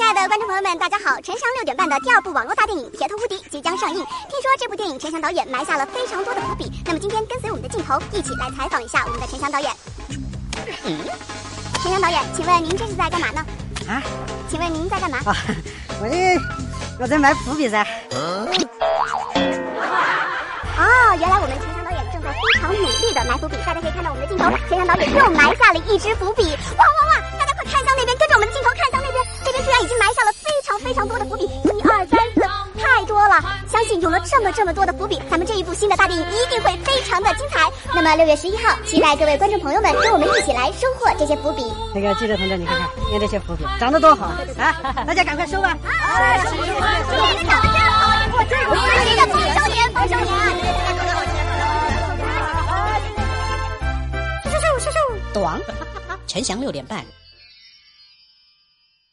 亲爱的观众朋友们，大家好！陈翔六点半的第二部网络大电影《铁头无敌》即将上映。听说这部电影陈翔导演埋下了非常多的伏笔，那么今天跟随我们的镜头，一起来采访一下我们的陈翔导演。陈翔导演，请问您这是在干嘛呢？啊？请问您在干嘛？啊，我这我在埋伏笔噻。哦，原来我们陈翔导演正在非常努力的埋伏笔。大家可以看到我们的镜头，陈翔导演又埋下了一支伏笔。相信有了这么这么多的伏笔，咱们这一部新的大电影一定会非常的精彩。那么六月十一号，期待各位观众朋友们跟我们一起来收获这些伏笔。那个记者同志，你看看，你看这些伏笔长得多好啊！大家赶快收吧。啊，收收收！你长得真好，我这我是一个丰收年，丰收年陈翔六点半